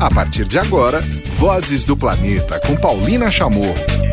A partir de agora, Vozes do Planeta com Paulina Chamorro.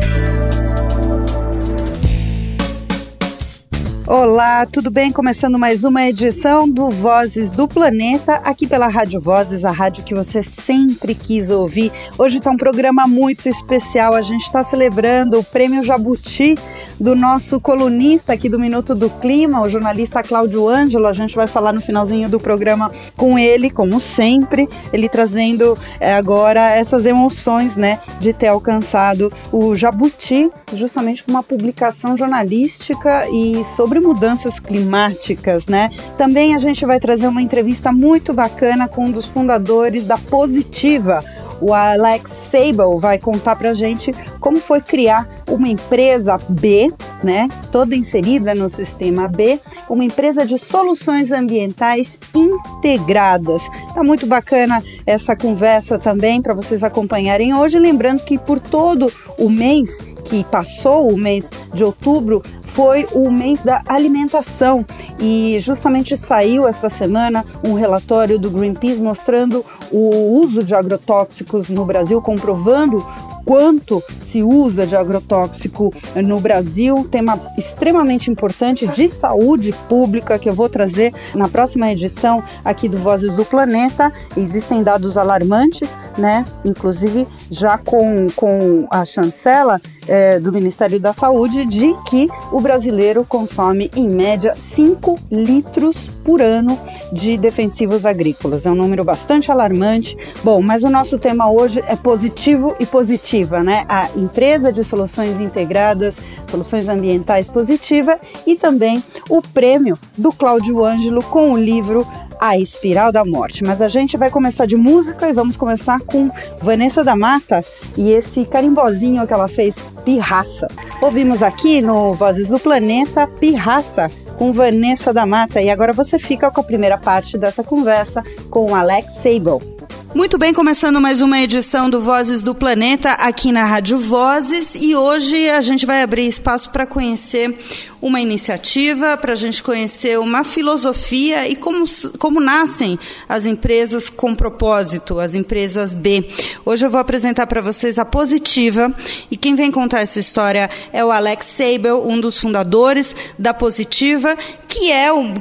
Olá, tudo bem? Começando mais uma edição do Vozes do Planeta, aqui pela Rádio Vozes, a rádio que você sempre quis ouvir. Hoje está um programa muito especial. A gente está celebrando o Prêmio Jabuti do nosso colunista aqui do Minuto do Clima, o jornalista Cláudio Ângelo. A gente vai falar no finalzinho do programa com ele, como sempre, ele trazendo é, agora essas emoções, né, de ter alcançado o Jabuti, justamente com uma publicação jornalística e sobre mudanças climáticas, né? Também a gente vai trazer uma entrevista muito bacana com um dos fundadores da Positiva o Alex Sable vai contar para a gente como foi criar uma empresa B, né, toda inserida no sistema B, uma empresa de soluções ambientais integradas. Tá muito bacana essa conversa também para vocês acompanharem hoje, lembrando que por todo o mês que passou, o mês de outubro, foi o mês da alimentação e justamente saiu esta semana um relatório do Greenpeace mostrando o uso de agrotóxicos no Brasil, comprovando quanto se usa de agrotóxico no Brasil, tema extremamente importante de saúde pública que eu vou trazer na próxima edição aqui do Vozes do Planeta. Existem dados alarmantes, né? Inclusive já com, com a chancela é, do Ministério da Saúde de que o brasileiro consome em média 5 litros por ano de defensivos agrícolas. É um número bastante alarmante. Bom, mas o nosso tema hoje é positivo e positiva, né? A empresa de soluções integradas, soluções ambientais positiva e também o prêmio do Cláudio Ângelo com o livro a Espiral da Morte. Mas a gente vai começar de música e vamos começar com Vanessa da Mata e esse carimbozinho que ela fez, Pirraça. Ouvimos aqui no Vozes do Planeta, Pirraça, com Vanessa da Mata. E agora você fica com a primeira parte dessa conversa com Alex Sable. Muito bem, começando mais uma edição do Vozes do Planeta aqui na Rádio Vozes e hoje a gente vai abrir espaço para conhecer uma iniciativa, para a gente conhecer uma filosofia e como, como nascem as empresas com propósito, as empresas B. Hoje eu vou apresentar para vocês a Positiva e quem vem contar essa história é o Alex Sabel, um dos fundadores da Positiva, que é, um,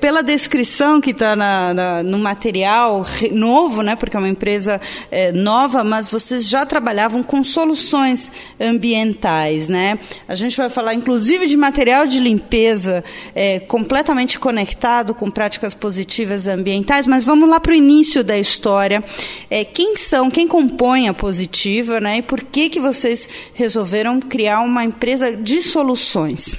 pela descrição que está no material novo, né, porque é uma empresa é, nova, mas vocês já trabalhavam com soluções ambientais. Né? A gente vai falar, inclusive, de material material de limpeza é, completamente conectado com práticas positivas ambientais, mas vamos lá para o início da história. É, quem são, quem compõe a Positiva, né? E por que, que vocês resolveram criar uma empresa de soluções?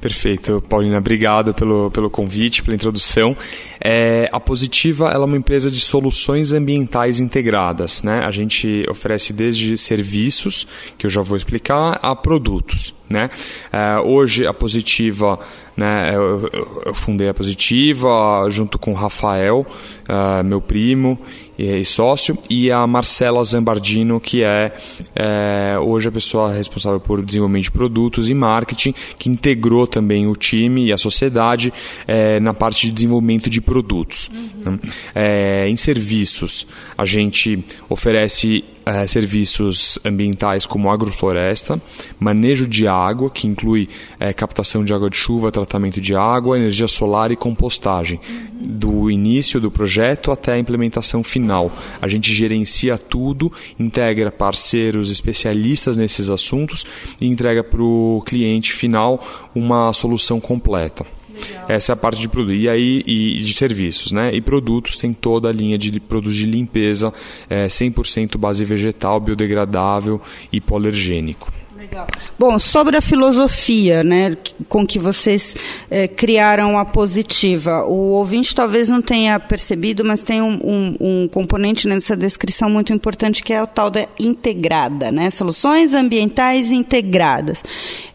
Perfeito, Paulina, obrigado pelo, pelo convite, pela introdução. É, a Positiva ela é uma empresa de soluções ambientais integradas. Né? A gente oferece desde serviços, que eu já vou explicar, a produtos. Né? É, hoje a Positiva, né, eu, eu, fundei a Positiva junto com o Rafael, uh, meu primo e, e, sócio, e a Marcela Zambardino, que é, é, hoje a pessoa responsável por desenvolvimento de produtos e marketing, que integrou também o time e a sociedade é, na parte de desenvolvimento de produtos. Uhum. É, em serviços, a gente oferece é, serviços ambientais como agrofloresta, manejo de água, que inclui é, captação de água de chuva, tratamento de água, energia solar e compostagem. Do início do projeto até a implementação final. A gente gerencia tudo, integra parceiros especialistas nesses assuntos e entrega para o cliente final uma solução completa. Essa é a parte de produto. E aí, e de serviços, né? E produtos tem toda a linha de produtos de limpeza, é, 100% base vegetal, biodegradável e polergênico. Legal. Bom, sobre a filosofia né, com que vocês eh, criaram a positiva, o ouvinte talvez não tenha percebido, mas tem um, um, um, componente nessa descrição muito importante que é o tal da integrada, né? Soluções ambientais integradas.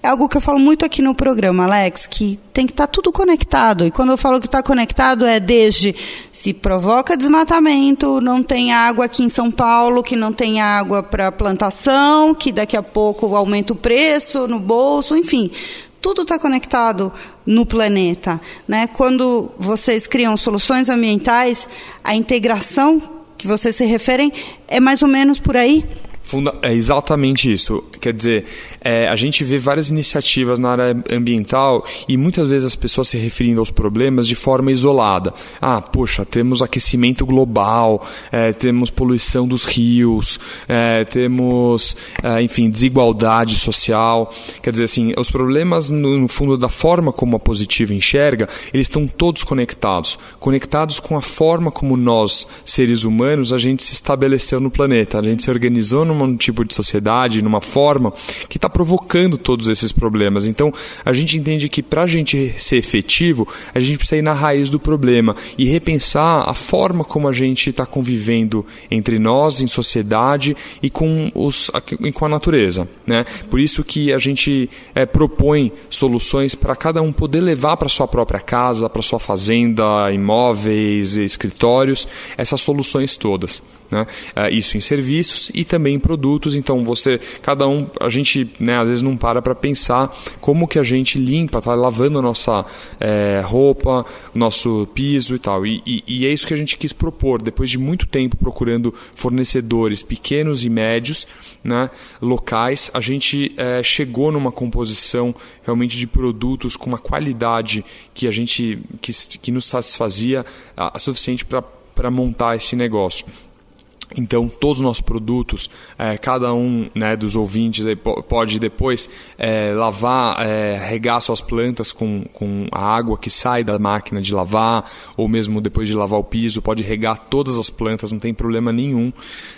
É algo que eu falo muito aqui no programa, Alex, que tem que estar tá tudo conectado. E quando eu falo que está conectado, é desde se provoca desmatamento, não tem água aqui em São Paulo, que não tem água para plantação, que daqui a pouco aumenta o preço no bolso, enfim tudo está conectado no planeta. Né? Quando vocês criam soluções ambientais, a integração que vocês se referem é mais ou menos por aí? Funda é exatamente isso. Quer dizer, é, a gente vê várias iniciativas na área ambiental e muitas vezes as pessoas se referindo aos problemas de forma isolada. Ah, poxa, temos aquecimento global, é, temos poluição dos rios, é, temos, é, enfim, desigualdade social. Quer dizer, assim, os problemas, no, no fundo, da forma como a positiva enxerga, eles estão todos conectados. Conectados com a forma como nós, seres humanos, a gente se estabeleceu no planeta. A gente se organizou no num tipo de sociedade, numa forma que está provocando todos esses problemas. Então, a gente entende que para a gente ser efetivo, a gente precisa ir na raiz do problema e repensar a forma como a gente está convivendo entre nós, em sociedade e com, os, com a natureza. Né? Por isso que a gente é, propõe soluções para cada um poder levar para sua própria casa, para sua fazenda, imóveis, escritórios, essas soluções todas. Né? É, isso em serviços e também produtos. Então você, cada um, a gente né, às vezes não para para pensar como que a gente limpa, tá lavando a nossa é, roupa, nosso piso e tal. E, e, e, é isso que a gente quis propor. Depois de muito tempo procurando fornecedores pequenos e médios, né, locais, a gente é, chegou numa composição realmente de produtos com uma qualidade que a gente que, que nos satisfazia a, a suficiente para montar esse negócio. Então, todos os nossos produtos, é, cada um né, dos ouvintes pode depois é, lavar, é, regar suas plantas com, com a água que sai da máquina de lavar, ou mesmo depois de lavar o piso, pode regar todas as plantas, não tem problema nenhum.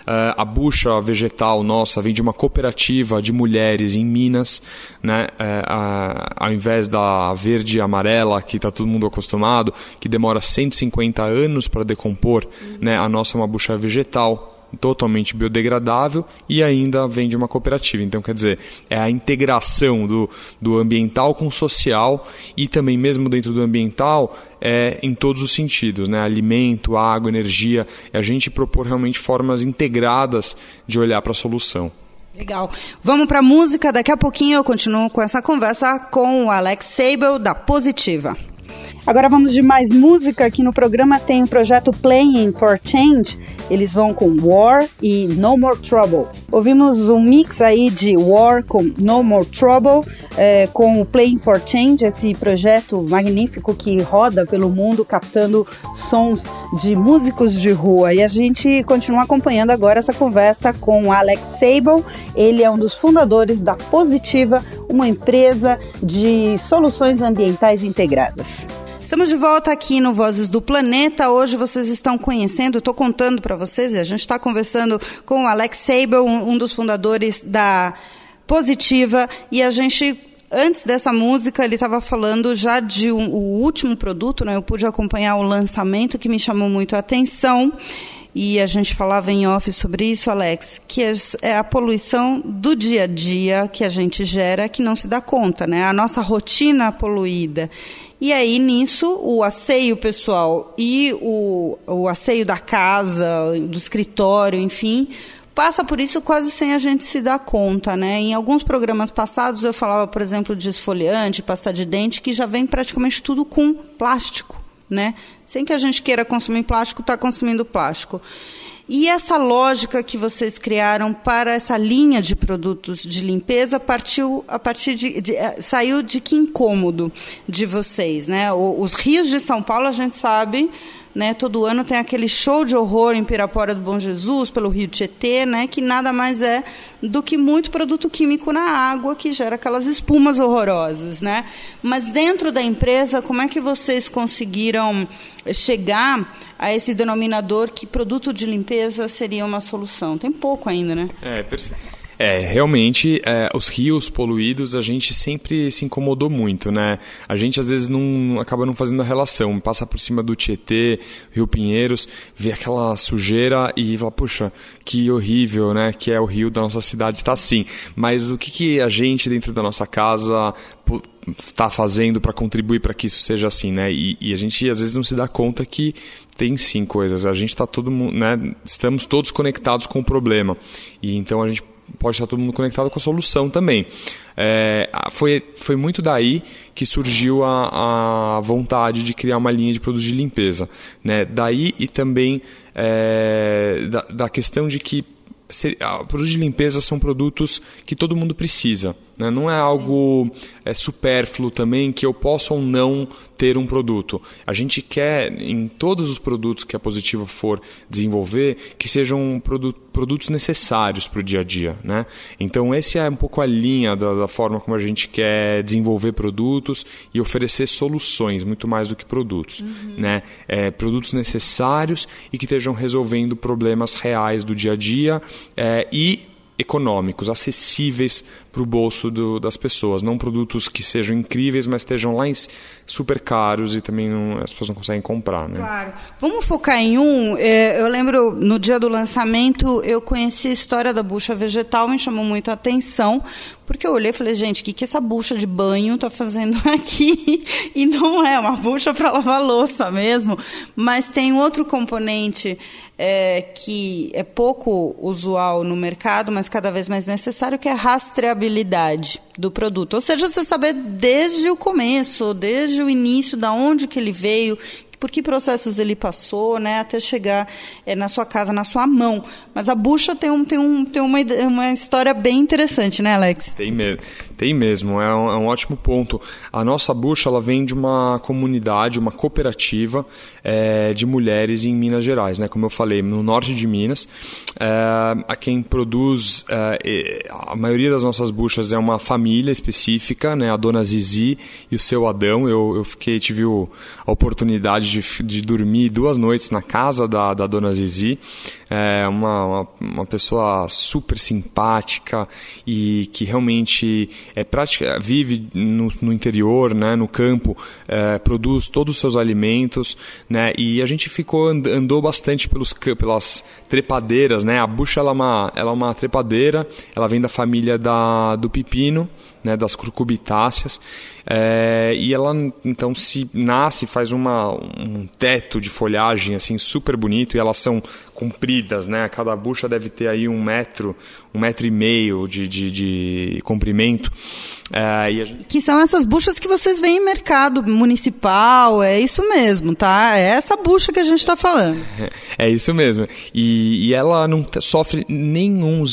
É, a bucha vegetal nossa vem de uma cooperativa de mulheres em Minas, né, é, a, ao invés da verde e amarela, que está todo mundo acostumado, que demora 150 anos para decompor, né, a nossa é uma bucha vegetal totalmente biodegradável e ainda vem de uma cooperativa. Então, quer dizer, é a integração do, do ambiental com o social e também, mesmo dentro do ambiental, é em todos os sentidos, né? alimento, água, energia, é a gente propor realmente formas integradas de olhar para a solução. Legal. Vamos para a música. Daqui a pouquinho eu continuo com essa conversa com o Alex Sable, da Positiva. Agora vamos de mais música. Aqui no programa tem o projeto Playing for Change eles vão com War e No More Trouble. Ouvimos um mix aí de War com No More Trouble, é, com o Playing for Change, esse projeto magnífico que roda pelo mundo captando sons de músicos de rua. E a gente continua acompanhando agora essa conversa com Alex Sable. Ele é um dos fundadores da Positiva, uma empresa de soluções ambientais integradas. Estamos de volta aqui no Vozes do Planeta. Hoje vocês estão conhecendo, estou contando para vocês, a gente está conversando com o Alex Sable, um, um dos fundadores da Positiva, e a gente antes dessa música, ele estava falando já de um, o último produto, né? Eu pude acompanhar o lançamento que me chamou muito a atenção. E a gente falava em off sobre isso, Alex, que é, é a poluição do dia a dia que a gente gera que não se dá conta, né? A nossa rotina poluída. E aí, nisso, o asseio pessoal e o, o asseio da casa, do escritório, enfim, passa por isso quase sem a gente se dar conta, né? Em alguns programas passados eu falava, por exemplo, de esfoliante, pasta de dente, que já vem praticamente tudo com plástico, né? Sem que a gente queira consumir plástico, está consumindo plástico. E essa lógica que vocês criaram para essa linha de produtos de limpeza partiu a partir de, de eh, saiu de que incômodo de vocês, né? Os rios de São Paulo a gente sabe né? Todo ano tem aquele show de horror em Pirapora do Bom Jesus, pelo Rio Tietê, né? que nada mais é do que muito produto químico na água que gera aquelas espumas horrorosas. Né? Mas dentro da empresa, como é que vocês conseguiram chegar a esse denominador que produto de limpeza seria uma solução? Tem pouco ainda, né? É, perfeito. É, realmente, é, os rios poluídos a gente sempre se incomodou muito, né? A gente às vezes não acaba não fazendo a relação, passa por cima do Tietê, Rio Pinheiros, vê aquela sujeira e fala, puxa, que horrível, né? Que é o rio da nossa cidade, está assim. Mas o que, que a gente dentro da nossa casa está fazendo para contribuir para que isso seja assim, né? E, e, a gente às vezes não se dá conta que tem sim coisas. A gente está todo mundo, né? Estamos todos conectados com o problema e então a gente pode estar todo mundo conectado com a solução também. É, foi, foi muito daí que surgiu a, a vontade de criar uma linha de produtos de limpeza. Né? Daí e também é, da, da questão de que produtos de limpeza são produtos que todo mundo precisa. Né? Não é algo é, supérfluo também que eu possa ou não ter um produto. A gente quer, em todos os produtos que a Positiva for desenvolver, que sejam produtos necessários para o dia a dia. Né? Então, esse é um pouco a linha da, da, forma como a gente quer desenvolver produtos e oferecer soluções, muito mais do que produtos. Uhum. Né? É, produtos necessários e que estejam resolvendo problemas reais do dia a dia é, e econômicos, acessíveis para o bolso do, das pessoas. Não produtos que sejam incríveis, mas estejam lá em super caros e também não, as pessoas não conseguem comprar. Né? Claro. Vamos focar em um. É, eu lembro, no dia do lançamento, eu conheci a história da bucha vegetal, me chamou muito a atenção, porque eu olhei e falei, gente, o que, que essa bucha de banho está fazendo aqui? E não é uma bucha para lavar louça mesmo, mas tem outro componente é, que é pouco usual no mercado, mas cada vez mais necessário, que é a rastreabilidade do produto. Ou seja, você saber desde o começo, desde o início, da onde que ele veio, por que processos ele passou, né, até chegar é, na sua casa, na sua mão. Mas a bucha tem, um, tem, um, tem uma, uma história bem interessante, né, Alex? Tem, me tem mesmo, é um, é um ótimo ponto. A nossa bucha ela vem de uma comunidade, uma cooperativa é, de mulheres em Minas Gerais, né, como eu falei, no norte de Minas. É, a quem produz, a maioria das nossas buchas é uma família específica, né, a dona Zizi e o seu Adão. Eu, eu fiquei, tive a oportunidade de, de dormir duas noites na casa da, da dona Zizi. É uma, uma, uma pessoa super simpática e que realmente é prática, vive no, no interior, né, no campo, é, produz todos os seus alimentos, né, e a gente ficou andou bastante pelos pelas trepadeiras, né, a bucha ela é uma, ela é uma trepadeira, ela vem da família da, do pepino, né, das curcubitáceas, é, e ela então se nasce, faz uma, um teto de folhagem assim super bonito e elas são compridas, né? Cada bucha deve ter aí um metro, um metro e meio de, de, de comprimento. É, gente... Que são essas buchas que vocês veem em mercado municipal, é isso mesmo, tá? É essa bucha que a gente está falando. É isso mesmo. E, e ela não sofre nenhum,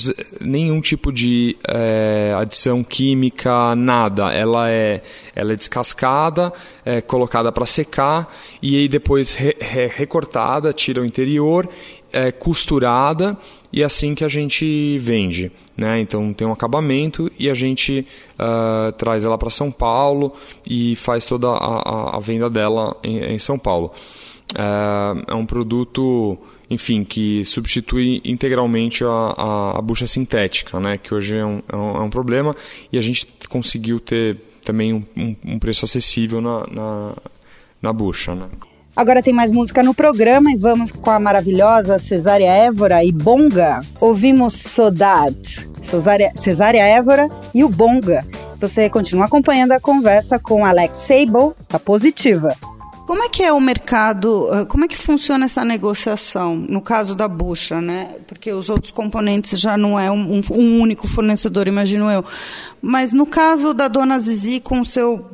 nenhum tipo de é, adição química, nada. Ela é, ela é descascada, é colocada para secar e aí depois re, re, recortada, tira o interior é, costurada e é assim que a gente vende. Né? Então tem um acabamento e a gente uh, traz ela para São Paulo e faz toda a, a venda dela em, em São Paulo. Uh, é um produto, enfim, que substitui integralmente a, a, a bucha sintética, né? que hoje é um, é um, é um problema e a gente conseguiu ter também um, um, um preço acessível na, na, na bucha. Né? Agora tem mais música no programa e vamos com a maravilhosa Cesária Évora e Bonga. Ouvimos Sodade, Cesária, Cesária Évora e o Bonga. Você continua acompanhando a conversa com Alex Sable, da Positiva. Como é que é o mercado, eh, como é que funciona essa negociação, no caso da bucha, né? Porque os outros componentes já não é um, um único fornecedor, imagino eu. Mas no caso da dona Zizi com o seu,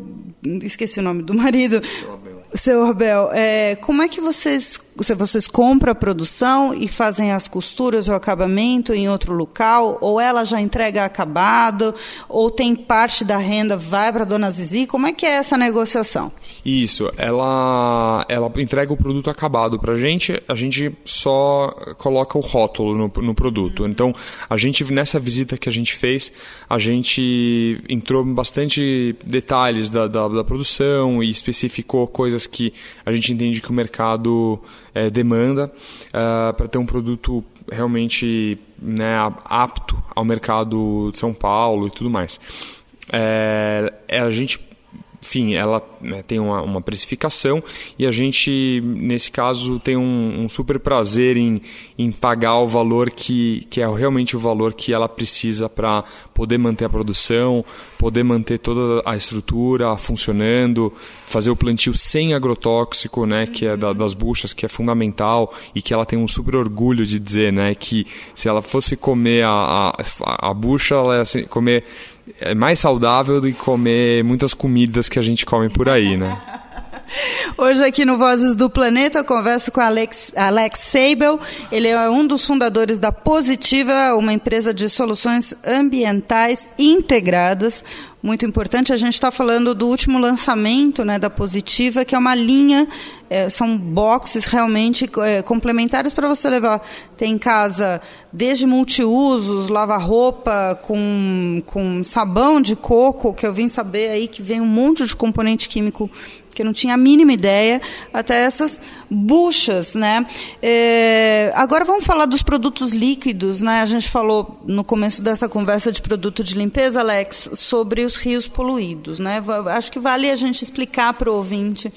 esqueci o nome do marido, seu Abel, é, como é que vocês vocês compram a produção e fazem as costuras ou acabamento em outro local, ou ela já entrega acabado, ou tem parte da renda vai para a dona Zizi? Como é que é essa negociação? Isso, ela, ela entrega o produto acabado para a gente, a gente só coloca o rótulo no, no produto. Então, a gente, nessa visita que a gente fez, a gente entrou em bastante detalhes da, da, da produção e especificou coisas que a gente entende que o mercado é, demanda uh, para ter um produto realmente né, apto ao mercado de São Paulo e tudo mais. É, a gente enfim, ela né, tem uma, uma, precificação e a gente, nesse caso, tem um, um, super prazer em, em pagar o valor que, que é realmente o valor que ela precisa para poder manter a produção, poder manter toda a estrutura funcionando, fazer o plantio sem agrotóxico, né, que é da, das buchas, que é fundamental e que ela tem um super orgulho de dizer, né, que se ela fosse comer a, a, a bucha, ela ia comer é mais saudável do que comer muitas comidas que a gente come por aí, né? Hoje aqui no Vozes do Planeta eu converso com Alex, Alex Seibel. Ele é um dos fundadores da Positiva, uma empresa de soluções ambientais integradas muito importante. A gente está falando do último lançamento né, da Positiva, que é uma linha, é, são boxes realmente é, complementares para você levar. Tem em casa desde multiusos, lava-roupa com, com sabão de coco, que eu vim saber aí que vem um monte de componente químico que eu não tinha a mínima ideia, até essas buchas, né? É, agora vamos falar dos produtos líquidos, né? A gente falou no começo dessa conversa de produto de limpeza, Alex, sobre os rios poluídos, né? Acho que vale a gente explicar para o ouvinte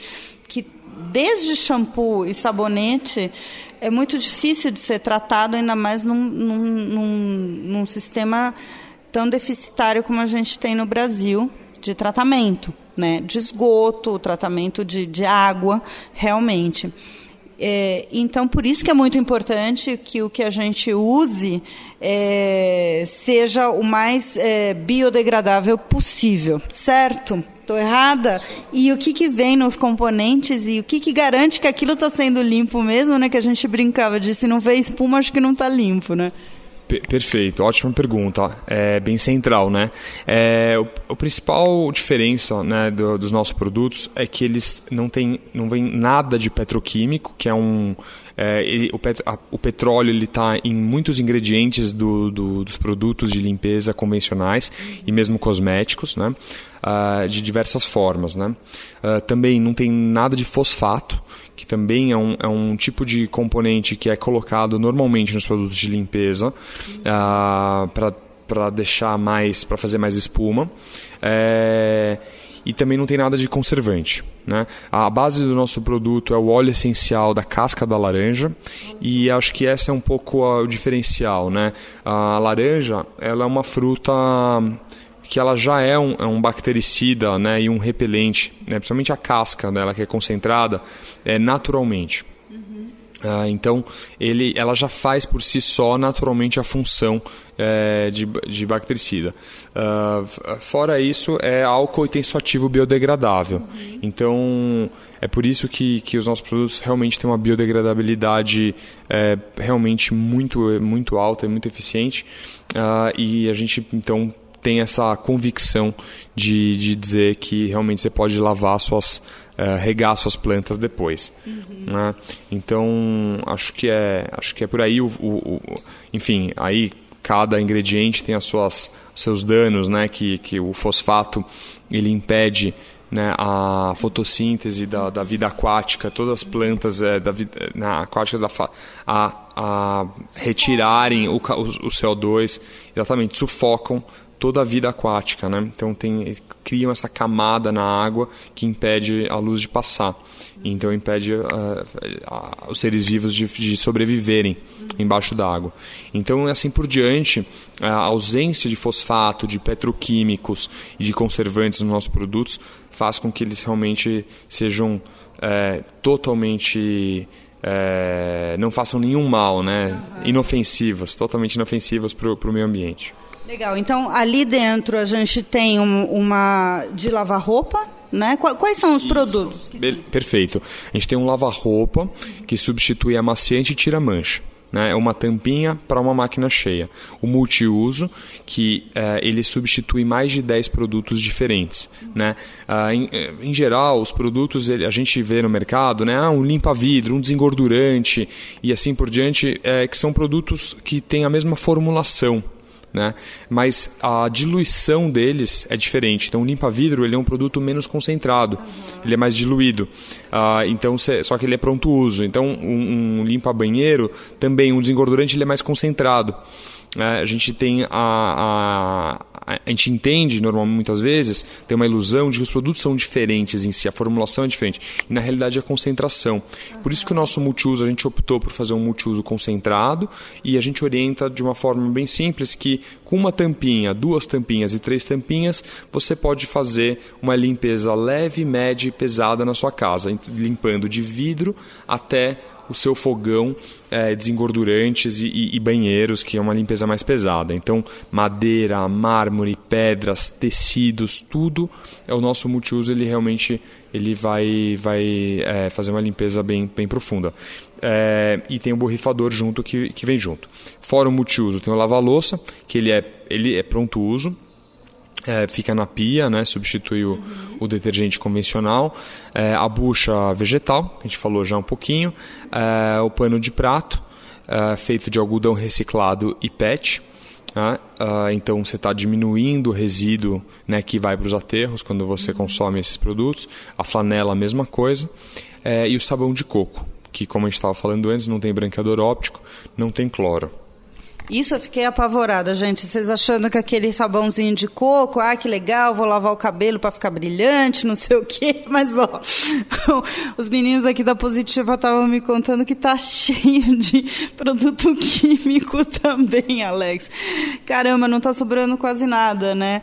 que desde shampoo e sabonete é muito difícil de ser tratado, ainda mais num, num, num, num sistema tão deficitário como a gente tem no Brasil de tratamento né, de esgoto, tratamento de, de água, realmente. É, então, por isso que é muito importante que o que a gente use é, seja o mais é, biodegradável possível, certo? Estou errada? E o que, que vem nos componentes e o que, que garante que aquilo está sendo limpo mesmo, né? Que a gente brincava de se não vê espuma, acho que não está limpo, né? Perfeito, ótima pergunta, é bem central, né? É, o, o principal diferença né, do, dos nossos produtos é que eles não têm, não vem nada de petroquímico, que é um, é, ele, o, pet, a, o, petróleo está em muitos ingredientes do, do, dos produtos de limpeza convencionais e mesmo cosméticos, né? Uh, de diversas formas. Né? Uh, também não tem nada de fosfato, que também é um, é um tipo de componente que é colocado normalmente nos produtos de limpeza uh, ah, para deixar mais, para fazer mais espuma. É, e também não tem nada de conservante. Né? A base do nosso produto é o óleo essencial da casca da laranja e acho que esse é um pouco o diferencial. Né? A laranja ela é uma fruta que ela já é um, é um bactericida né, e um repelente, né, principalmente a casca dela que é concentrada é, naturalmente. Ah, então, ele, ela já faz por si só naturalmente a função é, de, de bactericida. Uh, fora isso, é álcool e tem seu ativo biodegradável. Uhum. Então, é por isso que, que os nossos produtos realmente têm uma biodegradabilidade é, realmente muito, muito alta e muito eficiente. Uh, e a gente, então, tem essa convicção de, de dizer que realmente você pode lavar suas uh, regar suas plantas depois. Uhum. Né? Então acho que é acho que é por aí o, o, o, enfim aí cada ingrediente tem as suas seus danos, né? Que que o fosfato ele impede né, a fotossíntese da, da vida aquática, todas as plantas é, da vida, na, aquáticas da, a, a retirarem o, o, o CO2, exatamente, sufocam toda a vida aquática, né? Então tem, criam essa camada na água que impede a luz de passar. Então impede uh, uh, os seres vivos de, de sobreviverem embaixo da água. Então assim por diante, a ausência de fosfato, de petroquímicos e de conservantes nos nossos produtos faz com que eles realmente sejam é, totalmente é, não façam nenhum mal, né? Inofensivos, totalmente inofensivos para o meio ambiente. Legal. Então, ali dentro a gente tem um, uma de lavar roupa, né? Quais são os Isso. produtos? Perfeito. A gente tem um lava-roupa que substitui amaciante e tira mancha. Né? É uma tampinha para uma máquina cheia. O multiuso, que é, ele substitui mais de 10 produtos diferentes. Né? Ah, em, eh, em, geral, os produtos a gente vê no mercado, né? Ah, um limpa-vidro, um desengordurante e assim por diante, é, que são produtos que têm a mesma formulação né? Mas a diluição deles é diferente. Então, o limpa-vidro ele é um produto menos concentrado, uhum. ele é mais diluído. Uh, então, cê, só que ele é pronto uso. Então, um, um limpa-banheiro também, um desengordurante ele é mais concentrado. é, a gente tem a, a, a, gente entende normalmente muitas vezes, tem uma ilusão de que os produtos são diferentes em si, a formulação é diferente. E na realidade é a concentração. Por isso que o nosso multiuso, a gente optou por fazer um multiuso concentrado e a gente orienta de uma forma bem simples que com uma tampinha, duas tampinhas e três tampinhas, você pode fazer uma limpeza leve, média e pesada na sua casa, limpando de vidro até o seu fogão é, desengordurantes e, e, e, banheiros, que é uma limpeza mais pesada. Então, madeira, mármore, pedras, tecidos, tudo é o nosso multiuso. Ele realmente ele vai, vai é, fazer uma limpeza bem, bem profunda. É, e tem o borrifador junto que, que vem junto. Fora o multiuso, tem o lava-louça, que ele é, ele é pronto uso é, fica na pia, né? substitui o, o detergente convencional, é, a bucha vegetal, que a gente falou já um pouquinho, é, o pano de prato, é, feito de algodão reciclado e PET. Né? É, então você está diminuindo o resíduo né, que vai para os aterros quando você consome esses produtos. A flanela, a mesma coisa. É, e o sabão de coco, que, como a gente estava falando antes, não tem branqueador óptico, não tem cloro. Isso eu fiquei apavorada, gente. Vocês achando que aquele sabãozinho de coco, ah, que legal, vou lavar o cabelo para ficar brilhante, não sei o quê. Mas, ó, os meninos aqui da Positiva estavam me contando que tá cheio de produto químico também, Alex. Caramba, não tá sobrando quase nada, né?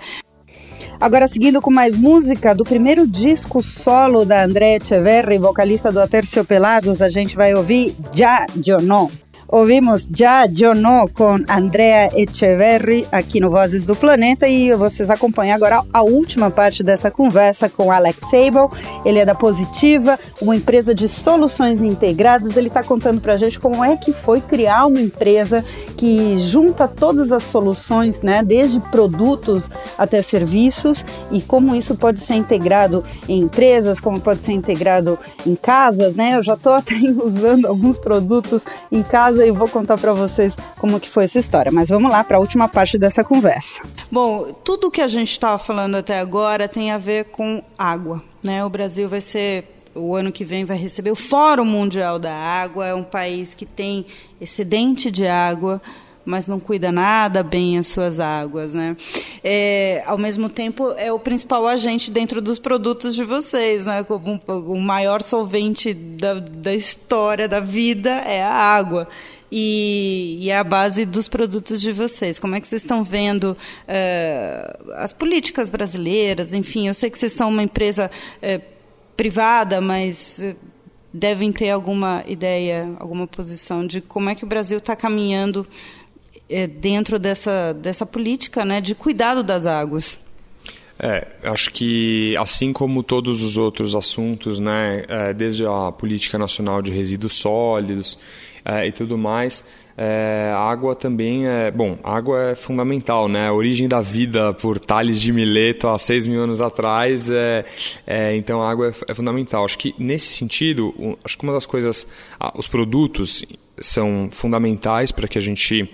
Agora, seguindo com mais música, do primeiro disco solo da Andrea Echeverri, vocalista do Aterciopelados, a gente vai ouvir Já Não. Ouvimos Já Eu No com Andrea Echeverri aqui no Vozes do Planeta e vocês acompanham agora a última parte dessa conversa com Alex Sable. Ele é da Positiva, uma empresa de soluções integradas. Ele está contando para a gente como é que foi criar uma empresa que junta todas as soluções, né, desde produtos até serviços e como isso pode ser integrado em empresas, como pode ser integrado em casas, né? Eu já estou até usando alguns produtos em casa casa e vou contar para vocês como que foi essa história. Mas vamos lá para a última parte dessa conversa. Bom, tudo que a gente estava falando até agora tem a ver com água, né? O Brasil vai ser o ano que vem vai receber o Fórum Mundial da Água, é um país que tem excedente de água, mas não cuida nada bem as suas águas, né? É, ao mesmo tempo, é o principal agente dentro dos produtos de vocês, né? O, o maior solvente da, da história da vida é a água. E, e, é a base dos produtos de vocês. Como é que vocês estão vendo uh, as políticas brasileiras? Enfim, eu sei que vocês são uma empresa uh, privada, mas uh, devem ter alguma ideia, alguma posição de como é que o Brasil está caminhando é, dentro dessa, dessa política né, de cuidado das águas. É, acho que assim como todos os outros assuntos, né, é, desde a política nacional de resíduos sólidos é, e tudo mais, é, a água também é. Bom, a água é fundamental, né? A origem da vida por Tales de Mileto há seis mil anos atrás, é, é então a água é, é fundamental. Acho que nesse sentido, acho que uma das coisas. os produtos são fundamentais para que a gente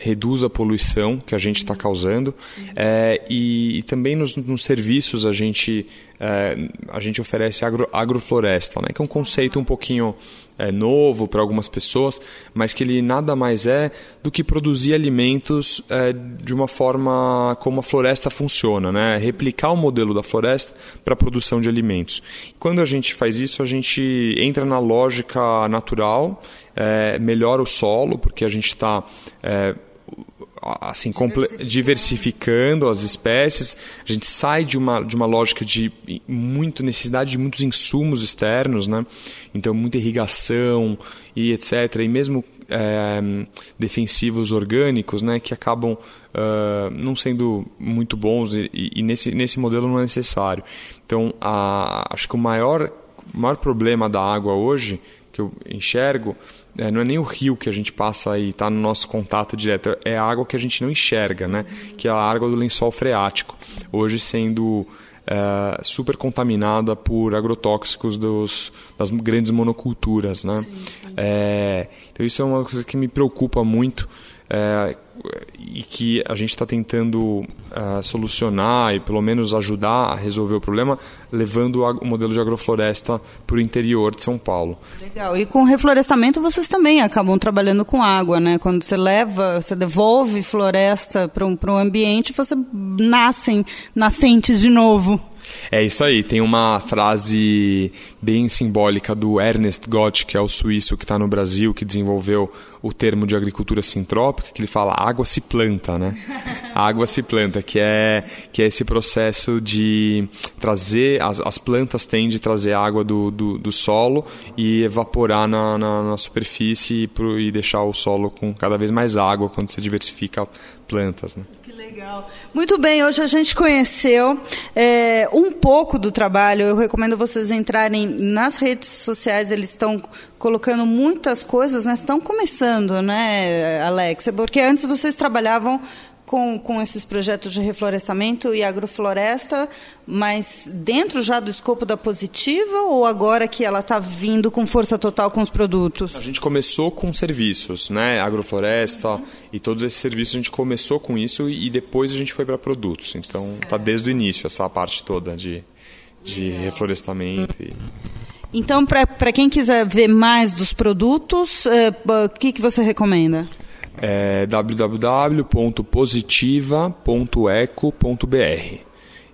reduz a poluição que a gente está causando é, e, e, também nos, nos, serviços a gente é, a gente oferece agro, agrofloresta, né, que é um conceito um pouquinho é, novo para algumas pessoas, mas que ele nada mais é do que produzir alimentos de uma forma como a floresta funciona, né, replicar o modelo da floresta para a produção de alimentos. Quando a gente faz isso, a gente entra na lógica natural, melhora o solo, porque a gente está assim diversificando. as espécies. A gente sai de uma de uma lógica de muito necessidade de muitos insumos externos né? Então muita irrigação e etc. E mesmo é, defensivos orgânicos né? Que acabam uh, não sendo muito bons e, e, nesse nesse modelo não é necessário. Então a, acho que o maior maior problema da água hoje que eu enxergo é, não é nem o rio que a gente passa e está no nosso contato direto, é a água que a gente não enxerga, né? que é a água do lençol freático, hoje sendo é, super contaminada por agrotóxicos dos, das grandes monoculturas. Né? É, então isso é uma coisa que me preocupa muito, é, e que a gente está tentando uh, solucionar e pelo menos ajudar a resolver o problema, levando o modelo de agrofloresta para o interior de São Paulo. Legal. E com reflorestamento vocês também acabam trabalhando com água, né? Quando você leva, você devolve floresta para um, um ambiente, você nascem nascentes de novo. É isso aí. Tem uma frase bem simbólica do Ernest Gott, que é o suíço que está no Brasil, que desenvolveu o termo de agricultura sintrópica, que ele fala água se planta, né? água se planta, que é, que é esse processo de trazer, as, as plantas têm de trazer água do, do, do solo e evaporar na, na, na superfície e, pro, e deixar o solo com cada vez mais água quando você diversifica plantas, né? Legal. Muito bem, hoje a gente conheceu é, um pouco do trabalho. Eu recomendo vocês entrarem nas redes sociais, eles estão colocando muitas coisas, né? Estão começando, né, Alex? Porque antes vocês trabalhavam com, com esses projetos de reflorestamento e agrofloresta, mas dentro já do escopo da Positiva ou agora que ela está vindo com força total com os produtos? A gente começou com serviços, né? Agrofloresta uhum. e todos esses serviços a gente começou com isso e depois a gente foi para produtos. Então está desde o início essa parte toda de, de reflorestamento. E... Então, para quem quiser ver mais dos produtos, eh, o que, que você recomenda? É www.positiva.eco.br.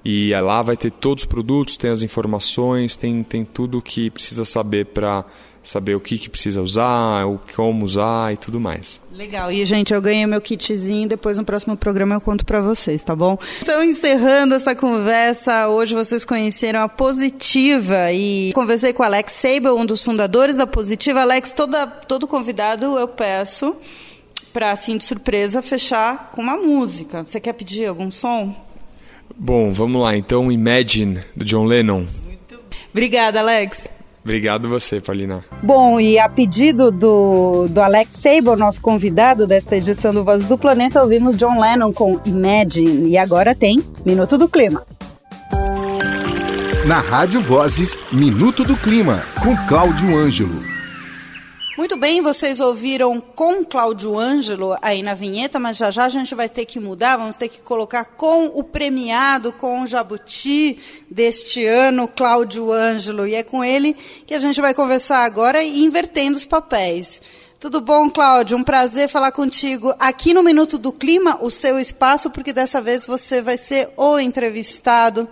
E lá vai ter todos os produtos, tem as informações, tem, tem tudo o que precisa saber para saber o que, que precisa usar, o como usar e tudo mais. Legal. E, gente, eu ganhei meu kitzinho, depois no próximo programa eu conto para vocês, tá bom? Então, encerrando essa conversa, hoje vocês conheceram a Positiva e conversei com o Alex Sable, um dos fundadores da Positiva. Alex, toda, todo convidado eu peço para, assim, de surpresa, fechar com uma música. Você quer pedir algum som? Bom, vamos lá. Então, Imagine, do John Lennon. Muito... Obrigada, Alex. Obrigado você, Paulina. Bom, e a pedido do, do Alex Sable, nosso convidado desta edição do Vozes do Planeta, ouvimos John Lennon com Imagine. E agora tem Minuto do Clima. Na Rádio Vozes, Minuto do Clima, com Cláudio Ângelo. Muito bem, vocês ouviram com Cláudio Ângelo aí na vinheta, mas já já a gente vai ter que mudar, vamos ter que colocar com o premiado, com o Jabuti deste ano, Cláudio Ângelo. E é com ele que a gente vai conversar agora invertendo os papéis. Tudo bom, Cláudio? Um prazer falar contigo aqui no Minuto do Clima, o seu espaço, porque dessa vez você vai ser o entrevistado.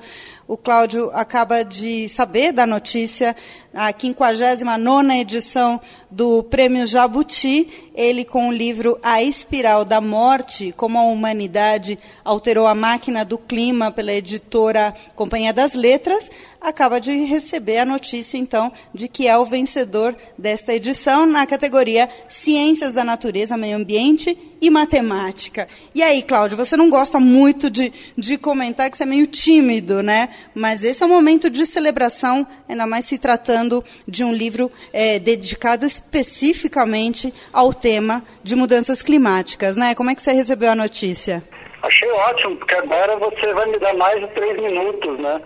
O Cláudio acaba de saber da notícia, a 59 edição do Prêmio Jabuti, ele com o livro A Espiral da Morte, como a humanidade alterou a máquina do clima pela editora Companhia das Letras, acaba de receber a notícia, então, de que é o vencedor desta edição na categoria Ciências da Natureza, Meio Ambiente e Matemática. E aí, Cláudio, você não gosta muito de, de comentar, que você é meio tímido, né? Mas esse é um momento de celebração, ainda mais se tratando de um livro é, dedicado especificamente ao tema de mudanças climáticas, né? Como é que você recebeu a notícia? Achei ótimo, porque agora você vai me dar mais de três minutos, né?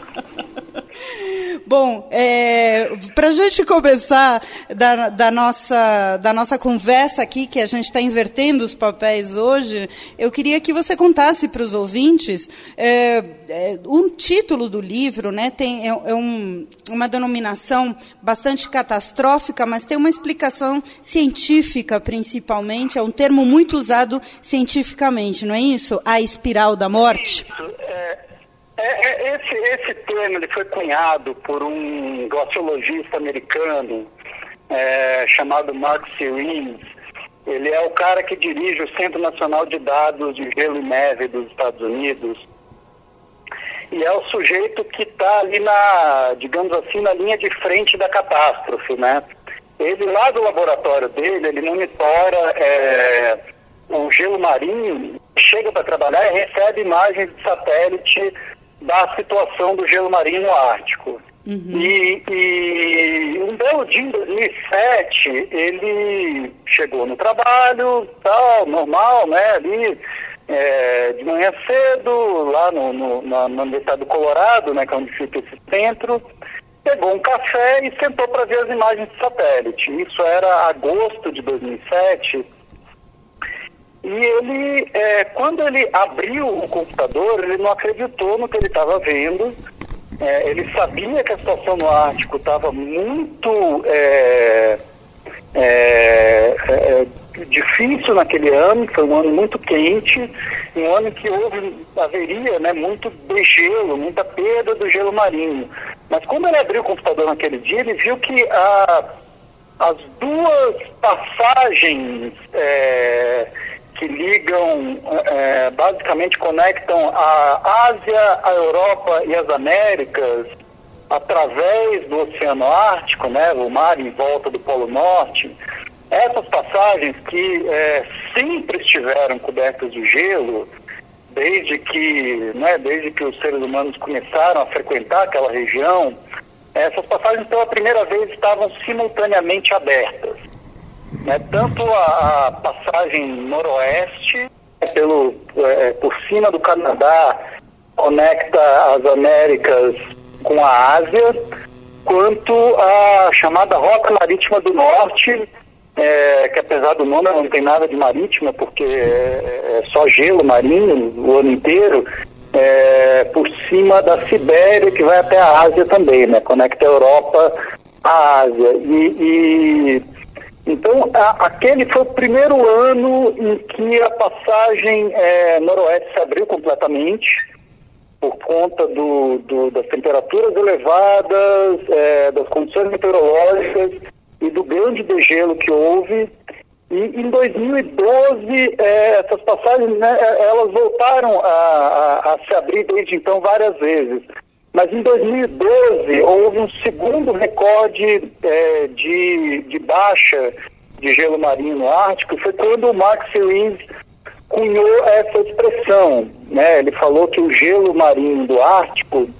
Bom, é, para a gente começar da, da, nossa, da nossa conversa aqui, que a gente está invertendo os papéis hoje, eu queria que você contasse para os ouvintes é, é, um título do livro, né? Tem, é, é um, uma denominação bastante catastrófica, mas tem uma explicação científica, principalmente. É um termo muito usado cientificamente, não é isso? A espiral da morte. Isso, é, é, é, esse, esse termo ele foi cunhado por um glaciologista americano é, chamado Mark Series. Ele é o cara que dirige o Centro Nacional de Dados de Gelo e Neve dos Estados Unidos. E é o sujeito que está ali na, digamos assim, na linha de frente da catástrofe, né? Ele lá do laboratório dele, ele monitora é, o gelo marinho, chega para trabalhar e recebe imagens de satélite da situação do gelo marinho no Ártico. Uhum. E, e um belo dia em 2007, ele chegou no trabalho, tal, normal, né, ali, é, de manhã cedo, lá no, no, na, na Universidade do Colorado, né, que é onde fica esse centro, pegou um café e sentou para ver as imagens de satélite. Isso era agosto de 2007. E ele, é, quando ele abriu o computador, ele não acreditou no que ele estava vendo. É, ele sabia que a situação no Ártico estava muito é, é, é, difícil naquele ano, foi um ano muito quente, um ano que houve, haveria né, muito degelo, muita perda do gelo marinho. Mas quando ele abriu o computador naquele dia, ele viu que a, as duas passagens é, que ligam, é, basicamente conectam a Ásia, a Europa e as Américas através do Oceano Ártico, né, o mar em volta do Polo Norte, essas passagens que é, sempre estiveram cobertas de gelo, desde que, né, desde que os seres humanos começaram a frequentar aquela região, essas passagens pela primeira vez estavam simultaneamente abertas. Né? Tanto a, a passagem noroeste, pelo, é, por cima do Canadá, conecta as Américas com a Ásia, quanto a chamada Rota Marítima do Norte, é, que apesar do nome não tem nada de marítima, porque é, é só gelo marinho o ano inteiro, é, por cima da Sibéria, que vai até a Ásia também, né? Conecta a Europa à Ásia. E, e então, a, aquele foi o primeiro ano em que a passagem é, noroeste se abriu completamente, por conta do, do, das temperaturas elevadas, é, das condições meteorológicas e do grande degelo que houve. E em 2012, é, essas passagens, né, é, elas voltaram a, a, a, se abrir desde então várias vezes. Mas em 2012 houve um segundo recorde é, de, de baixa de gelo marinho no Ártico, foi quando o Max Series cunhou essa expressão. Né? Ele falou que o gelo marinho do Ártico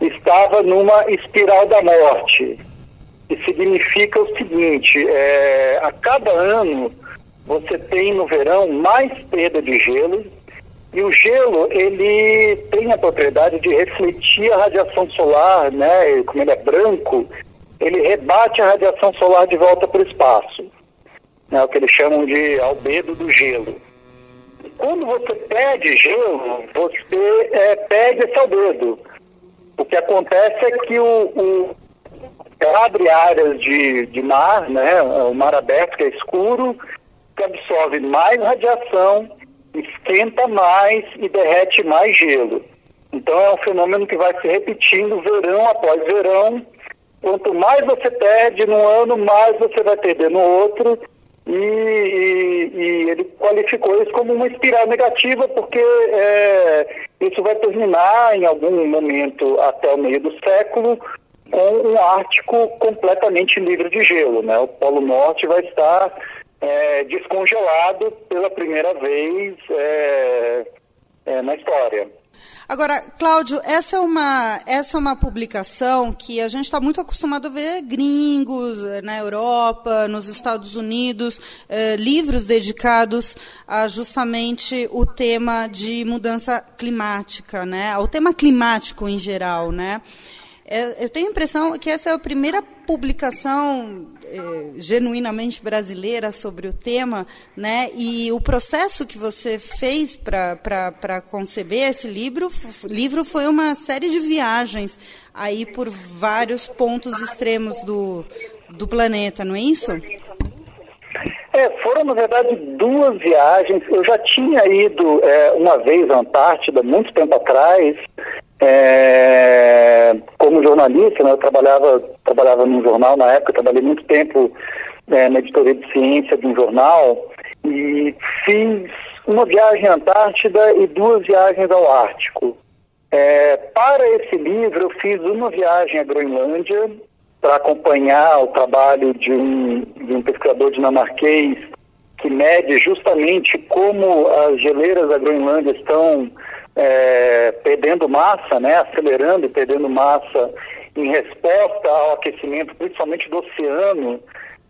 estava numa espiral da morte que significa o seguinte, é, a cada ano você tem no verão mais perda de gelo e o gelo ele tem a propriedade de refletir a radiação solar, né? Como ele é branco, ele rebate a radiação solar de volta para o espaço, né? O que eles chamam de albedo do gelo. quando você perde gelo, você é, perde esse albedo. O que acontece é que o, o abre áreas de, de mar, né, o mar aberto que é escuro, que absorve mais radiação, esquenta mais e derrete mais gelo. Então é um fenômeno que vai se repetindo verão após verão. Quanto mais você perde num ano, mais você vai perder no outro. E, e, e ele qualificou isso como uma espiral negativa, porque é, isso vai terminar em algum momento até o meio do século com um Ártico completamente livre de gelo. Né? O Polo Norte vai estar é, descongelado pela primeira vez é, é, na história. Agora, Cláudio, essa é uma, essa é uma publicação que a gente está muito acostumado a ver gringos na Europa, nos Estados Unidos, eh, livros dedicados a justamente o tema de mudança climática, né? O tema climático em geral, né? É, eu tenho a impressão que essa é a primeira publicação genuinamente brasileira sobre o tema, né? E o processo que você fez para conceber esse livro, livro foi uma série de viagens aí por vários pontos extremos do, do planeta, não é isso? É, foram, na verdade, duas viagens. Eu já tinha ido é, uma vez à Antártida, muito tempo atrás, é, como jornalista, né, eu trabalhava, trabalhava num jornal na época, trabalhei muito tempo é, na editoria de ciência de um jornal e fiz uma viagem à Antártida e duas viagens ao Ártico. É, para esse livro, eu fiz uma viagem à Groenlândia para acompanhar o trabalho de um, de um pesquisador dinamarquês que mede justamente como as geleiras da Groenlândia estão é, perdendo massa, né, acelerando e perdendo massa em resposta ao aquecimento, principalmente do oceano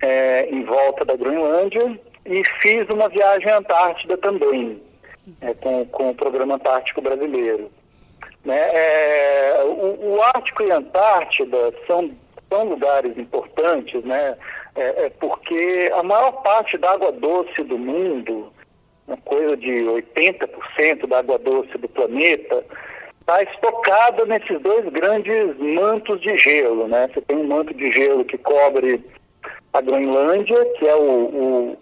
é, em volta da Groenlândia, e fiz uma viagem à Antártida também, é, com, com o Programa Antártico Brasileiro. Né? É, o, o, Ártico e a Antártida são, são lugares importantes, né? É, é porque a maior parte da água doce do mundo, uma coisa de 80% da água doce do planeta, está estocada nesses dois grandes mantos de gelo. Né? Você tem um manto de gelo que cobre a Groenlândia, que é o, o,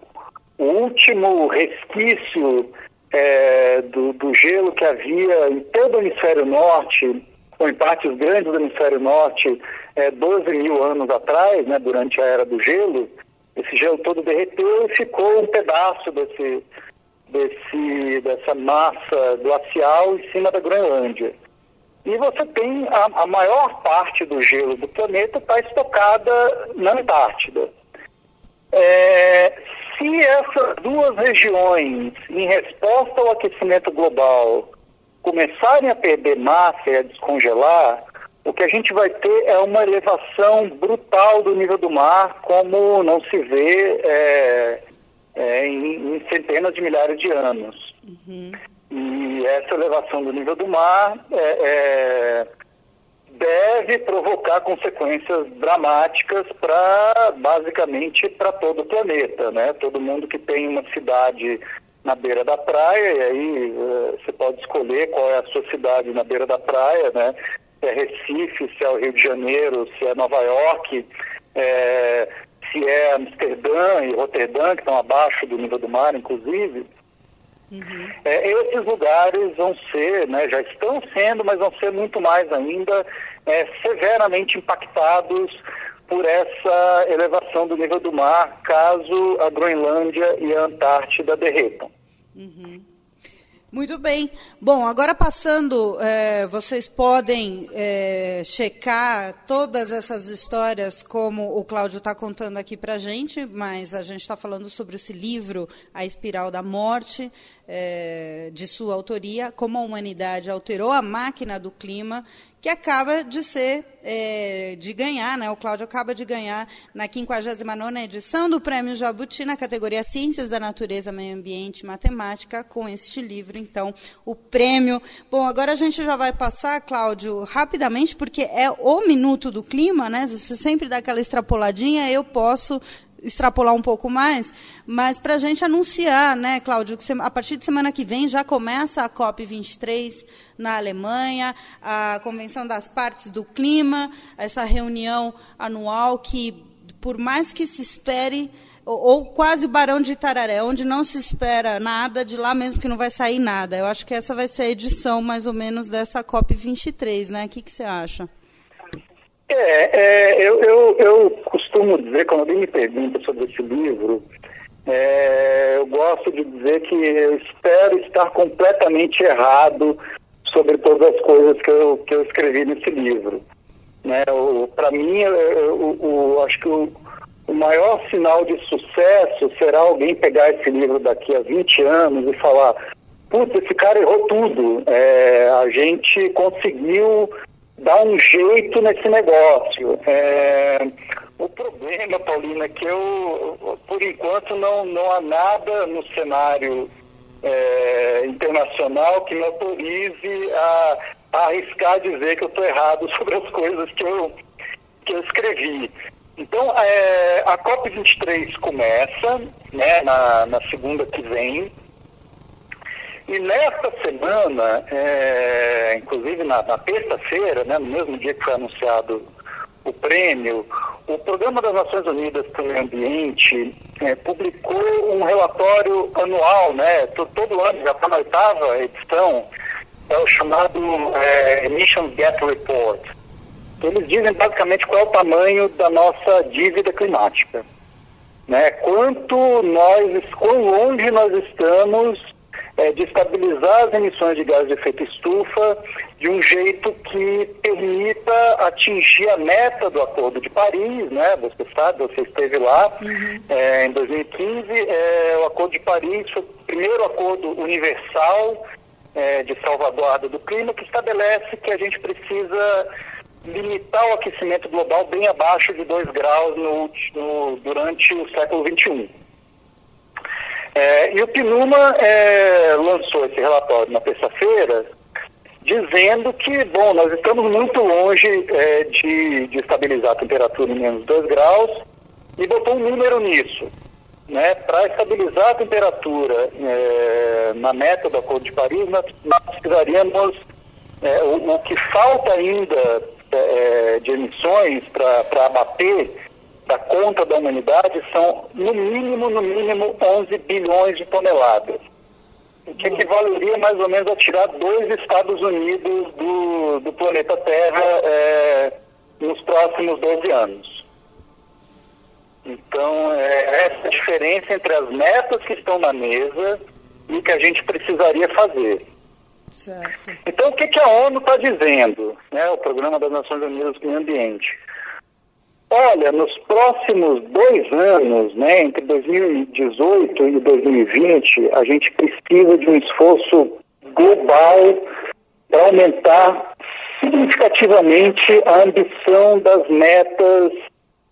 o último resquício é, do, do, gelo que havia em todo o hemisfério norte, ou em partes grandes do hemisfério norte, é, 12 mil anos atrás, né, durante a era do gelo. Esse gelo todo derreteu e ficou um pedaço desse, desse, dessa massa glacial em cima da Groenlândia. E você tem a, a maior parte do gelo do planeta está estocada na Antártida. É, se essas duas regiões, em resposta ao aquecimento global, começarem a perder massa e a descongelar, o que a gente vai ter é uma elevação brutal do nível do mar, como não se vê é, é, em, em, centenas de milhares de anos. Uhum. E essa elevação do nível do mar é, é deve provocar consequências dramáticas para basicamente para todo o planeta, né? Todo mundo que tem uma cidade na beira da praia e aí uh, você pode escolher qual é a sua cidade na beira da praia, né? Se é Recife, se é o Rio de Janeiro, se é Nova York, é, se é Amsterdã e Roterdã que estão abaixo do nível do mar, inclusive. Uhum. É, esses lugares vão ser, né, já estão sendo, mas vão ser muito mais ainda é, severamente impactados por essa elevação do nível do mar, caso a Groenlândia e a Antártida derretam. Uhum. Muito bem. Bom, agora passando, é, vocês podem é, checar todas essas histórias como o Cláudio está contando aqui para a gente, mas a gente está falando sobre esse livro, A Espiral da Morte, é, de sua autoria, como a humanidade alterou a máquina do clima, que acaba de ser, de ganhar, né? o Cláudio acaba de ganhar na 59ª edição do Prêmio Jabuti, na categoria Ciências da Natureza, Meio Ambiente e Matemática, com este livro, então, o prêmio. Bom, agora a gente já vai passar, Cláudio, rapidamente, porque é o Minuto do Clima, né? Você sempre dá aquela extrapoladinha, eu posso extrapolar um pouco mais, mas para a gente anunciar, né, Cláudio, que a partir de semana que vem já começa a COP23 na Alemanha, a Convenção das Partes do Clima, essa reunião anual que, por mais que se espere, ou, ou quase Barão de Itararé, onde não se espera nada, de lá mesmo que não vai sair nada. Eu acho que essa vai ser a edição, mais ou menos, dessa COP23, né? O que, que você acha? É, é eu, eu, eu, costumo dizer, quando alguém me pergunta sobre esse livro, é, eu gosto de dizer que eu espero estar completamente errado sobre todas as coisas que eu, que eu escrevi nesse livro. Né, Para mim, eu, eu, eu, acho que o, o maior sinal de sucesso será alguém pegar esse livro daqui a 20 anos e falar: putz, esse cara errou tudo. É, a gente conseguiu dar um jeito nesse negócio. É, o problema, Paulina, é que eu, por enquanto, não, não há nada no cenário é, internacional que me autorize a, a arriscar dizer que eu estou errado sobre as coisas que eu, que eu escrevi. Então, é, a COP23 começa né, na, na segunda que vem, e nesta semana, é, inclusive na, na terça-feira, né, no mesmo dia que foi anunciado o prêmio, o Programa das Nações Unidas para o Meio Ambiente é, publicou um relatório anual, né? Todo ano, já está na oitava edição, é o chamado é, Emissions Gap Report. Eles dizem basicamente qual é o tamanho da nossa dívida climática. Né? Quanto nós, quão longe nós estamos é, de estabilizar as emissões de gás de efeito estufa de um jeito que permita atingir a meta do Acordo de Paris, né? Você sabe, você esteve lá uhum. é, em 2015. É, o Acordo de Paris foi o primeiro acordo universal é, de salvaguarda do clima que estabelece que a gente precisa limitar o aquecimento global bem abaixo de 2 graus no, no, durante o século XXI. É, e o PNUMA é, lançou esse relatório na terça-feira, dizendo que, bom, nós estamos muito longe é, de, de estabilizar a temperatura em menos 2 graus e botou um número nisso. Né? Para estabilizar a temperatura é, na meta do Acordo de Paris, nós, nós precisaríamos, é, o, o, que falta ainda é, de emissões para abater da conta da humanidade são, no mínimo, no mínimo, 11 bilhões de toneladas o que equivaleria mais ou menos a tirar dois Estados Unidos do, do planeta Terra é, nos próximos 12 anos. Então, é essa diferença entre as metas que estão na mesa e o que a gente precisaria fazer. Certo. Então, o que, que a ONU está dizendo, né, o Programa das Nações Unidas do Meio Ambiente? Olha, nos próximos dois anos, né, entre 2018 e 2020, a gente precisa de um esforço global para aumentar significativamente a ambição das metas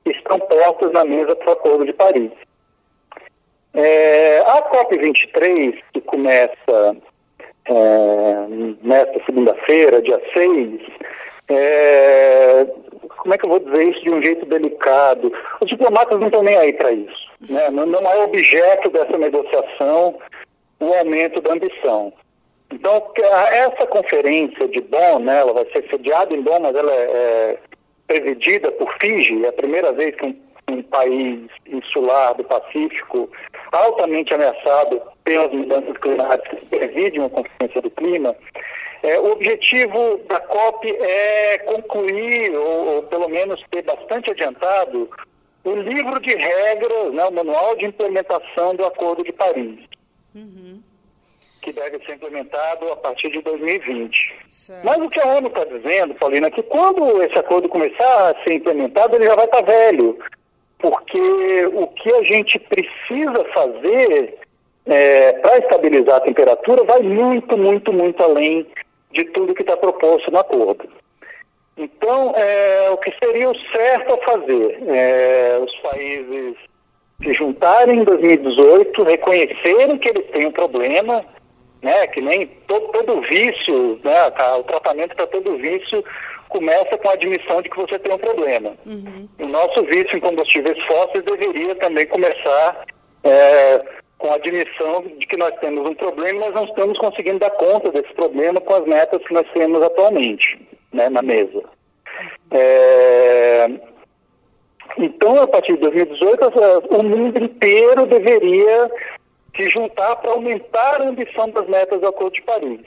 que estão postas na mesa para o Acordo de Paris. É, a COP23, que começa é, nesta segunda-feira, dia 6, é, como é que eu vou dizer isso de um jeito delicado? Os diplomatas não estão nem aí para isso. Né? Não, não é objeto dessa negociação o aumento da ambição. Então, essa conferência de Bonn, né, ela vai ser sediada em Bonn, mas ela é, é presidida por Fiji, é a primeira vez que um, um país insular do Pacífico, altamente ameaçado pelas mudanças climáticas, preside uma conferência do clima, é, o objetivo da COP é concluir, ou, ou, pelo menos ter bastante adiantado, o livro de regras, né, o manual de implementação do Acordo de Paris, uhum. que deve ser implementado a partir de 2020. Certo. Mas o que a ONU está dizendo, Paulina, é que quando esse acordo começar a ser implementado, ele já vai estar tá velho. Porque o que a gente precisa fazer é, para estabilizar a temperatura vai muito, muito, muito além de tudo que está proposto no acordo. Então, é, o que seria o certo a fazer? É, os países se juntarem em 2018, reconhecerem que eles têm um problema, né, que nem todo, todo vício, né, tá, o tratamento para todo vício começa com a admissão de que você tem um problema. Uhum. O nosso vício em combustíveis fósseis deveria também começar é, com a admissão de que nós temos um problema e nós não estamos conseguindo dar conta desse problema com as metas que nós temos atualmente né, na mesa. É... Então, a partir de 2018, o mundo inteiro deveria se juntar para aumentar a ambição das metas do Acordo de Paris.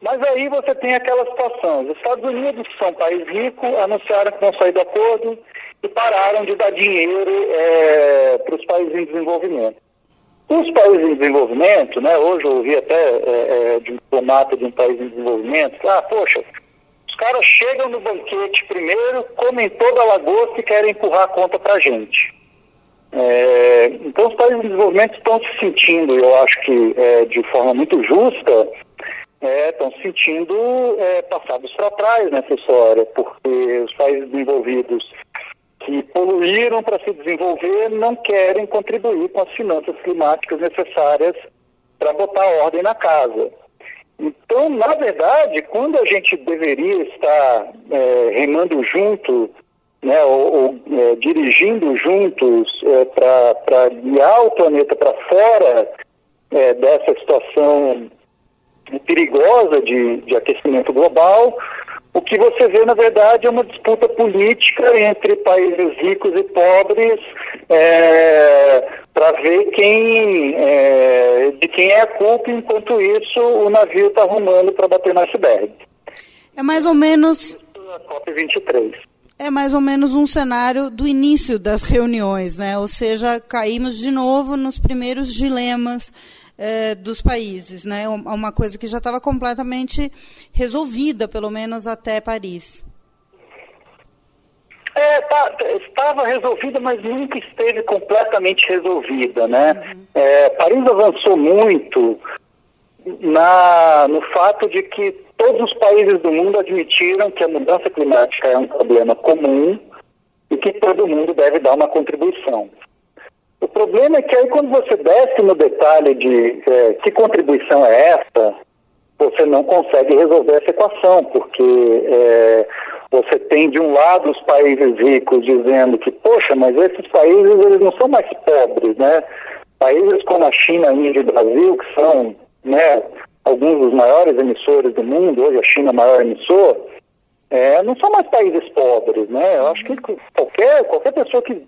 Mas aí você tem aquela situação. Os Estados Unidos, que são um país rico, anunciaram que vão sair do acordo e pararam de dar dinheiro é, para os países em desenvolvimento. Os países em desenvolvimento, né, hoje eu ouvi até é, é, de um diplomata de um país em desenvolvimento, ah, poxa, os caras chegam no banquete primeiro, comem toda a lagosta e querem empurrar a conta para a gente. É, então os países em desenvolvimento estão se sentindo, eu acho que de forma muito justa, estão se sentindo é, passados para trás nessa história, porque os países desenvolvidos que poluíram para se desenvolver não querem contribuir com as finanças climáticas necessárias para botar ordem na casa. Então, na verdade, quando a gente deveria estar é, remando junto, né, ou, ou é, dirigindo juntos é, para guiar o planeta para fora é, dessa situação perigosa de, de aquecimento global, o que você vê, na verdade, é uma disputa política entre países ricos e pobres é, para ver quem, é, de quem é a culpa, enquanto isso o navio está arrumando para bater no iceberg. É mais ou menos. A COP23. É mais ou menos um cenário do início das reuniões, né? Ou seja, caímos de novo nos primeiros dilemas eh, dos países, né? Uma coisa que já estava completamente resolvida, pelo menos até Paris. É, tá, estava resolvida, mas nunca esteve completamente resolvida, né? Uhum. É, Paris avançou muito na, no fato de que todos os países do mundo admitiram que a mudança climática é um problema comum e que todo mundo deve dar uma contribuição. O problema é que aí quando você desce no detalhe de é, que contribuição é essa, você não consegue resolver essa equação, porque é, você tem de um lado os países ricos dizendo que, poxa, mas esses países eles não são mais pobres, né? Países como a China, a Índia e o Brasil, que são né, alguns dos maiores emissores do mundo, hoje a China é o maior emissor, é, não são mais países pobres, né? Eu acho que qualquer, qualquer pessoa que,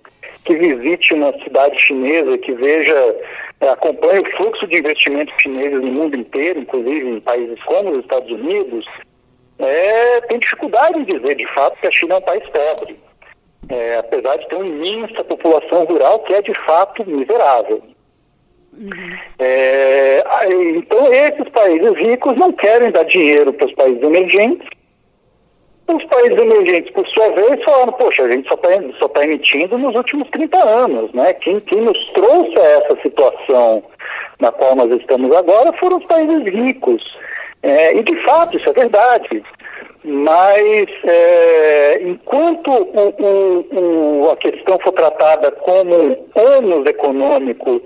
que visite uma cidade chinesa, que veja, é, acompanhe o fluxo de investimentos chineses no mundo inteiro, inclusive em países como os Estados Unidos, é, tem dificuldade em dizer de fato que a China é um país pobre. É, apesar de ter uma imensa população rural que é de fato miserável. Uhum. É, então, esses países ricos não querem dar dinheiro para os países emergentes. Os países emergentes, por sua vez, falaram: Poxa, a gente só está só tá emitindo nos últimos 30 anos. Né? Quem, quem nos trouxe a essa situação na qual nós estamos agora foram os países ricos. É, e, de fato, isso é verdade. Mas, é, enquanto o, o, o, a questão for tratada como um ônus econômico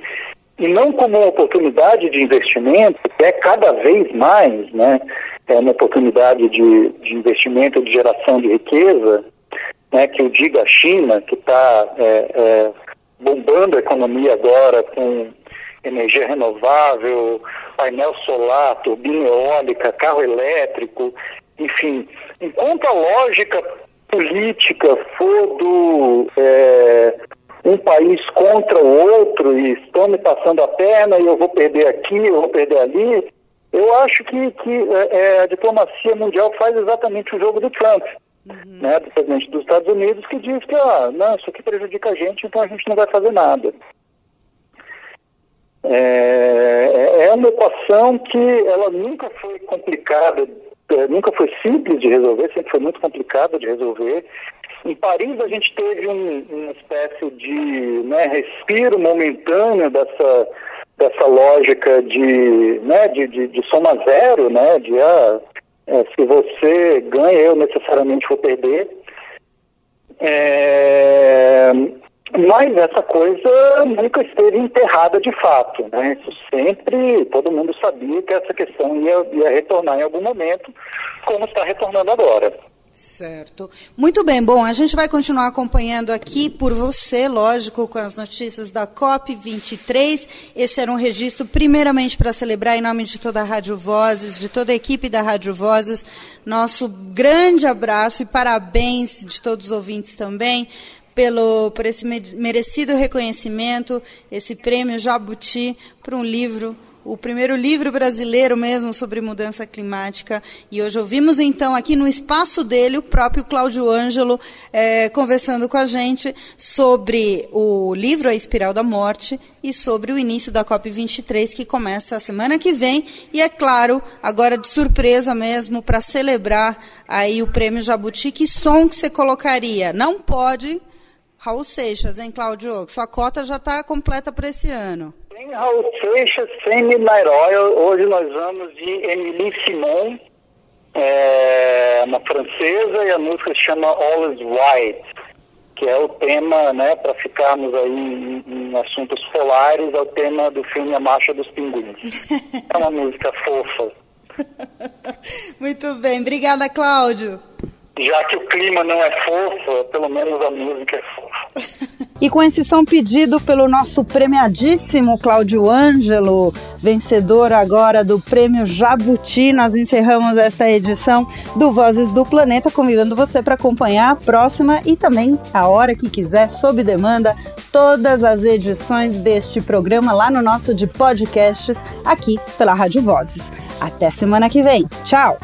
e não como uma oportunidade de investimento, que é cada vez mais né, é uma oportunidade de, de investimento, de geração de riqueza, né, que eu diga a China, que está é, é, bombando a economia agora com energia renovável, painel solar, turbina eólica, carro elétrico, enfim. Enquanto a lógica política for do é, um país contra o outro e estão me passando a perna e eu vou perder aqui, eu vou perder ali, eu acho que, que é, é, a diplomacia mundial faz exatamente o jogo do Trump, uhum. né, do presidente dos Estados Unidos, que diz que ah, não, isso aqui prejudica a gente, então a gente não vai fazer nada. É, é uma equação que ela nunca foi complicada, é, nunca foi simples de resolver, sempre foi muito complicada de resolver. Em Paris a gente teve um, uma espécie de né, respiro momentâneo dessa, dessa lógica de, né, de, de, de soma zero, né, de ah, é, se você ganha, eu necessariamente vou perder. É, mas essa coisa nunca esteve enterrada de fato. Né? Isso sempre, todo mundo sabia que essa questão ia, ia retornar em algum momento, como está retornando agora. Certo. Muito bem, bom, a gente vai continuar acompanhando aqui por você, lógico, com as notícias da COP23. Esse era um registro, primeiramente, para celebrar, em nome de toda a Rádio Vozes, de toda a equipe da Rádio Vozes, nosso grande abraço e parabéns de todos os ouvintes também pelo, por esse merecido reconhecimento, esse prêmio Jabuti para um livro o primeiro livro brasileiro mesmo sobre mudança climática. E hoje ouvimos então aqui no espaço dele o próprio Cláudio Ângelo é, conversando com a gente sobre o livro A Espiral da Morte e sobre o início da COP23 que começa a semana que vem. E é claro, agora de surpresa mesmo, para celebrar aí o prêmio Jabuti, que som que você colocaria? Não pode. Raul Seixas, hein, Cláudio? Sua cota já está completa para esse ano. Sem Raul Seixas, sem Midnight Oil, hoje nós vamos de Emily Simon, é, uma francesa, e a música se chama All is White, que é o tema, né, para ficarmos aí em, em, assuntos polares, é o tema do filme A Marcha dos Pinguins. é uma música fofa. Muito bem, obrigada, Cláudio. Já que o clima não é fofo, pelo menos a música é fofa. E com esse som pedido pelo nosso premiadíssimo Cláudio Ângelo, vencedor agora do Prêmio Jabuti, nós encerramos esta edição do Vozes do Planeta, convidando você para acompanhar a próxima e também a hora que quiser, sob demanda, todas as edições deste programa lá no nosso de podcasts aqui pela Rádio Vozes. Até semana que vem. Tchau!